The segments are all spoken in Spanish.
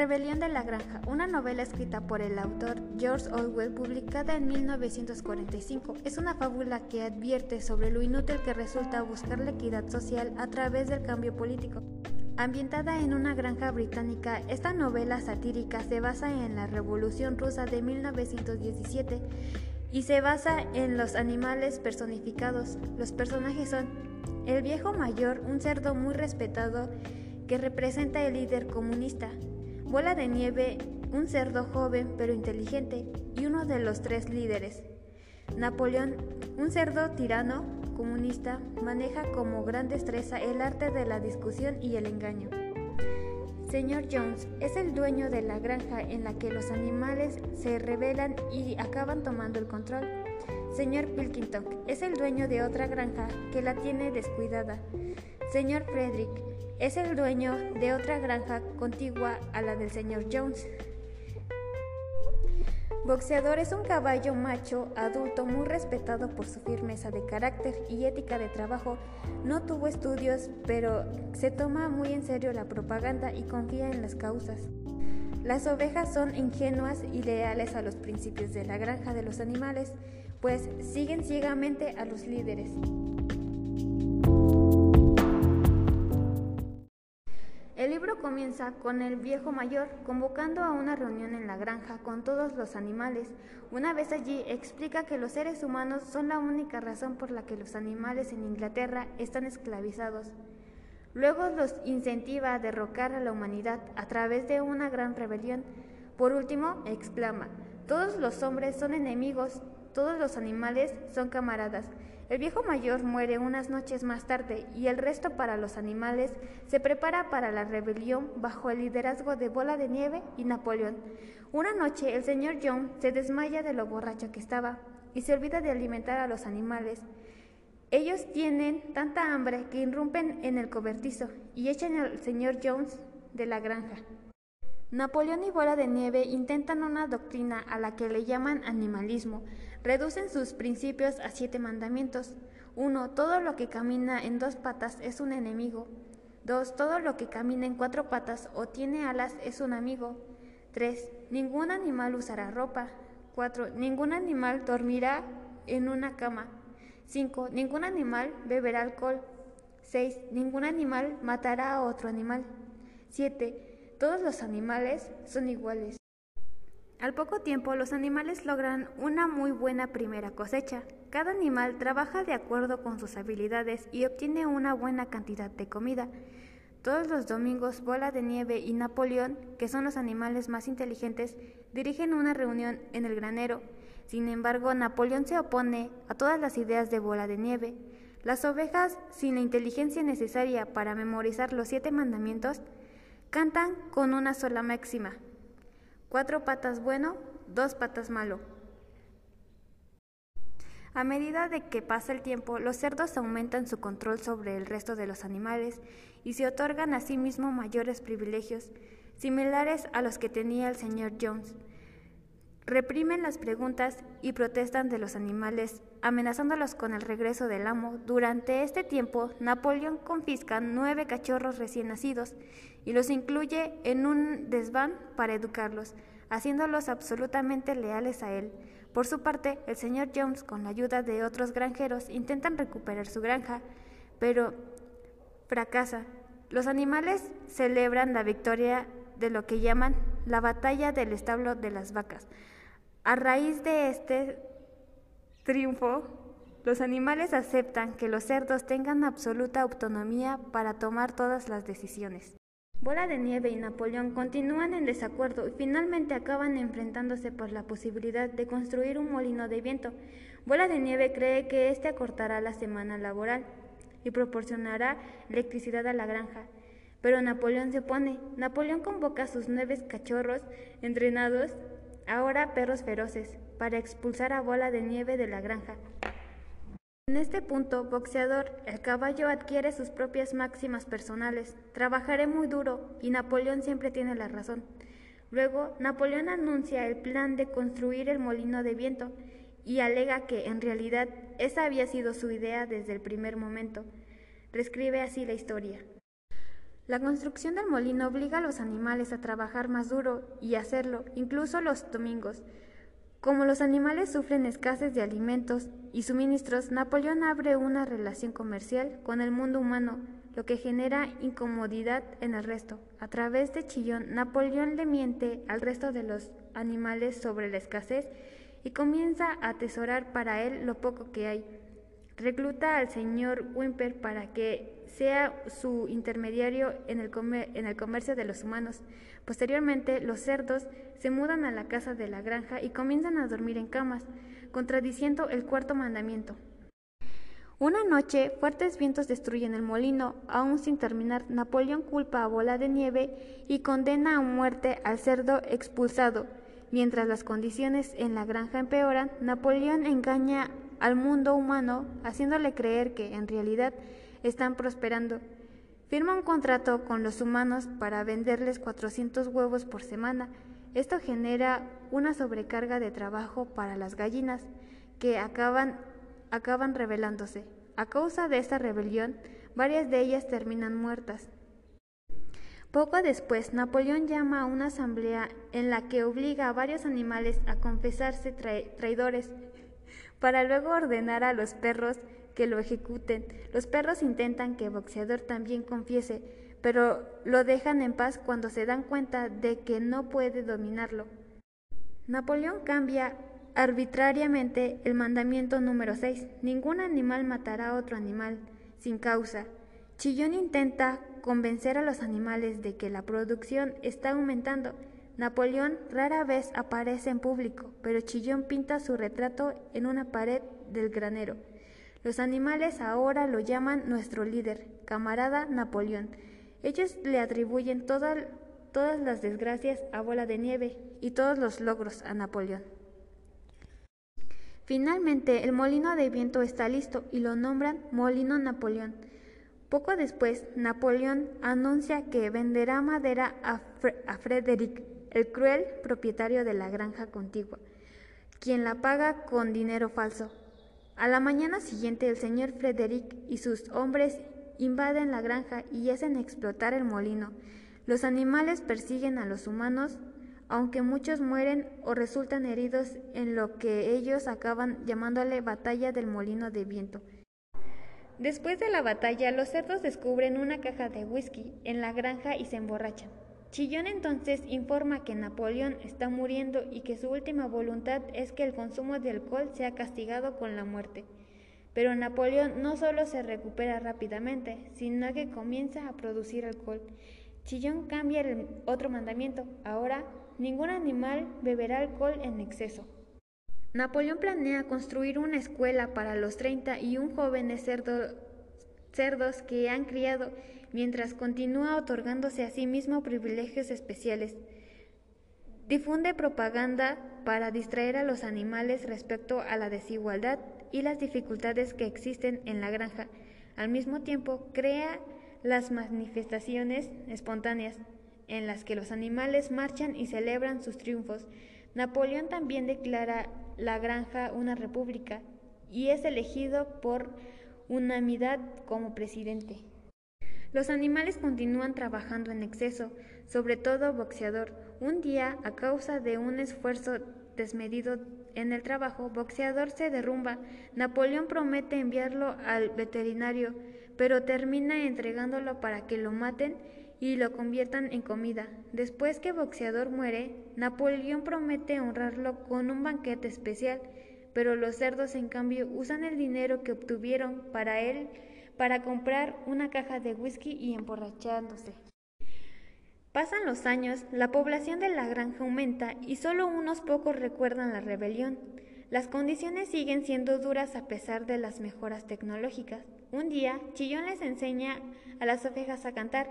Rebelión de la Granja, una novela escrita por el autor George Orwell publicada en 1945, es una fábula que advierte sobre lo inútil que resulta buscar la equidad social a través del cambio político. Ambientada en una granja británica, esta novela satírica se basa en la Revolución Rusa de 1917 y se basa en los animales personificados. Los personajes son el viejo mayor, un cerdo muy respetado que representa el líder comunista, Bola de Nieve, un cerdo joven pero inteligente y uno de los tres líderes. Napoleón, un cerdo tirano comunista, maneja como gran destreza el arte de la discusión y el engaño. Señor Jones es el dueño de la granja en la que los animales se rebelan y acaban tomando el control. Señor Pilkington es el dueño de otra granja que la tiene descuidada. Señor Frederick es el dueño de otra granja contigua a la del señor Jones. Boxeador es un caballo macho adulto muy respetado por su firmeza de carácter y ética de trabajo. No tuvo estudios, pero se toma muy en serio la propaganda y confía en las causas. Las ovejas son ingenuas y leales a los principios de la granja de los animales, pues siguen ciegamente a los líderes. Comienza con el viejo mayor convocando a una reunión en la granja con todos los animales. Una vez allí explica que los seres humanos son la única razón por la que los animales en Inglaterra están esclavizados. Luego los incentiva a derrocar a la humanidad a través de una gran rebelión. Por último, exclama, todos los hombres son enemigos, todos los animales son camaradas. El viejo mayor muere unas noches más tarde y el resto para los animales se prepara para la rebelión bajo el liderazgo de Bola de Nieve y Napoleón. Una noche el señor John se desmaya de lo borracho que estaba y se olvida de alimentar a los animales. Ellos tienen tanta hambre que irrumpen en el cobertizo y echan al señor Jones de la granja. Napoleón y Bola de Nieve intentan una doctrina a la que le llaman animalismo. Reducen sus principios a siete mandamientos. 1. Todo lo que camina en dos patas es un enemigo. 2. Todo lo que camina en cuatro patas o tiene alas es un amigo. 3. Ningún animal usará ropa. 4. Ningún animal dormirá en una cama. 5. Ningún animal beberá alcohol. 6. Ningún animal matará a otro animal. 7. Todos los animales son iguales. Al poco tiempo los animales logran una muy buena primera cosecha. Cada animal trabaja de acuerdo con sus habilidades y obtiene una buena cantidad de comida. Todos los domingos Bola de Nieve y Napoleón, que son los animales más inteligentes, dirigen una reunión en el granero. Sin embargo, Napoleón se opone a todas las ideas de Bola de Nieve. Las ovejas, sin la inteligencia necesaria para memorizar los siete mandamientos, Cantan con una sola máxima. Cuatro patas bueno, dos patas malo. A medida de que pasa el tiempo, los cerdos aumentan su control sobre el resto de los animales y se otorgan a sí mismo mayores privilegios, similares a los que tenía el señor Jones. Reprimen las preguntas y protestan de los animales, amenazándolos con el regreso del amo. Durante este tiempo, Napoleón confisca nueve cachorros recién nacidos y los incluye en un desván para educarlos, haciéndolos absolutamente leales a él. Por su parte, el señor Jones, con la ayuda de otros granjeros, intentan recuperar su granja, pero fracasa. Los animales celebran la victoria de lo que llaman la batalla del establo de las vacas. A raíz de este triunfo, los animales aceptan que los cerdos tengan absoluta autonomía para tomar todas las decisiones. Bola de Nieve y Napoleón continúan en desacuerdo y finalmente acaban enfrentándose por la posibilidad de construir un molino de viento. Bola de Nieve cree que este acortará la semana laboral y proporcionará electricidad a la granja. Pero Napoleón se opone. Napoleón convoca a sus nueve cachorros entrenados ahora perros feroces, para expulsar a Bola de Nieve de la granja. En este punto, boxeador, el caballo adquiere sus propias máximas personales. Trabajaré muy duro y Napoleón siempre tiene la razón. Luego, Napoleón anuncia el plan de construir el molino de viento y alega que, en realidad, esa había sido su idea desde el primer momento. Reescribe así la historia. La construcción del molino obliga a los animales a trabajar más duro y hacerlo, incluso los domingos. Como los animales sufren escasez de alimentos y suministros, Napoleón abre una relación comercial con el mundo humano, lo que genera incomodidad en el resto. A través de Chillón, Napoleón le miente al resto de los animales sobre la escasez y comienza a atesorar para él lo poco que hay. Recluta al señor Wimper para que sea su intermediario en el, comercio de los humanos. Posteriormente, los cerdos se mudan a la casa de la granja y comienzan a dormir en camas, contradiciendo el cuarto mandamiento. Una noche, fuertes vientos destruyen el molino. Aún sin terminar, Napoleón culpa a Bola de Nieve y condena a muerte al cerdo expulsado. Mientras las condiciones en la granja empeoran, Napoleón engaña al mundo humano haciéndole creer que, en realidad, están prosperando. Firma un contrato con los humanos para venderles 400 huevos por semana. Esto genera una sobrecarga de trabajo para las gallinas, que acaban, acaban rebelándose. A causa de esta rebelión, varias de ellas terminan muertas. Poco después, Napoleón llama a una asamblea en la que obliga a varios animales a confesarse traidores, para luego ordenar a los perros que lo ejecuten. Los perros intentan que Boxeador también confiese, pero lo dejan en paz cuando se dan cuenta de que no puede dominarlo. Napoleón cambia arbitrariamente el mandamiento número 6. Ningún animal matará a otro animal sin causa. Chillón intenta convencer a los animales de que la producción está aumentando. Napoleón rara vez aparece en público, pero Chillón pinta su retrato en una pared del granero. Los animales ahora lo llaman nuestro líder, camarada Napoleón. Ellos le atribuyen todas las desgracias a Bola de Nieve y todos los logros a Napoleón. Finalmente, el molino de viento está listo y lo nombran Molino Napoleón. Poco después, Napoleón anuncia que venderá madera a, Frederick, el cruel propietario de la granja contigua, quien la paga con dinero falso. A la mañana siguiente el señor Frederick y sus hombres invaden la granja y hacen explotar el molino. Los animales persiguen a los humanos, aunque muchos mueren o resultan heridos en lo que ellos acaban llamándole batalla del molino de viento. Después de la batalla, los cerdos descubren una caja de whisky en la granja y se emborrachan. Chillón entonces informa que Napoleón está muriendo y que su última voluntad es que el consumo de alcohol sea castigado con la muerte. Pero Napoleón no solo se recupera rápidamente, sino que comienza a producir alcohol. Chillón cambia el otro mandamiento. Ahora, ningún animal beberá alcohol en exceso. Napoleón planea construir una escuela para los 30 y un joven cerdo, cerdos que han criado mientras continúa otorgándose a sí mismo privilegios especiales. Difunde propaganda para distraer a los animales respecto a la desigualdad y las dificultades que existen en la granja. Al mismo tiempo, crea las manifestaciones espontáneas en las que los animales marchan y celebran sus triunfos. Napoleón también declara la granja una república y es elegido por unanimidad como presidente. Los animales continúan trabajando en exceso, sobre todo boxeador. Un día, a causa de un esfuerzo desmedido en el trabajo, boxeador se derrumba. Napoleón promete enviarlo al veterinario, pero termina entregándolo para que lo maten y lo conviertan en comida. Después que boxeador muere, Napoleón promete honrarlo con un banquete especial, pero los cerdos en cambio usan el dinero que obtuvieron para él para comprar una caja de whisky y emborrachándose. Pasan los años, la población de la granja aumenta y solo unos pocos recuerdan la rebelión. Las condiciones siguen siendo duras a pesar de las mejoras tecnológicas. Un día, Chillón les enseña a las ovejas a cantar.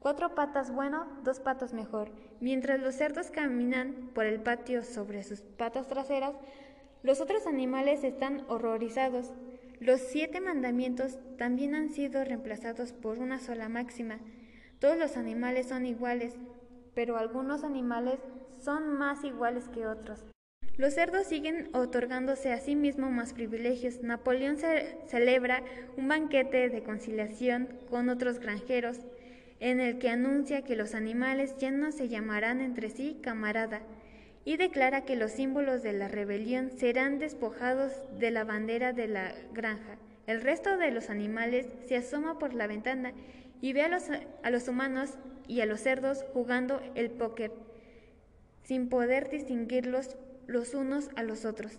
Cuatro patas bueno, dos patas mejor. Mientras los cerdos caminan por el patio sobre sus patas traseras, los otros animales están horrorizados. Los siete mandamientos también han sido reemplazados por una sola máxima. Todos los animales son iguales, pero algunos animales son más iguales que otros. Los cerdos siguen otorgándose a sí mismos más privilegios. Napoleón celebra un banquete de conciliación con otros granjeros. en el que anuncia que los animales ya no se llamarán entre sí camarada, y declara que los símbolos de la rebelión serán despojados de la bandera de la granja. El resto de los animales se asoma por la ventana y ve a los, a los humanos y a los cerdos jugando el póker, sin poder distinguirlos los unos a los otros.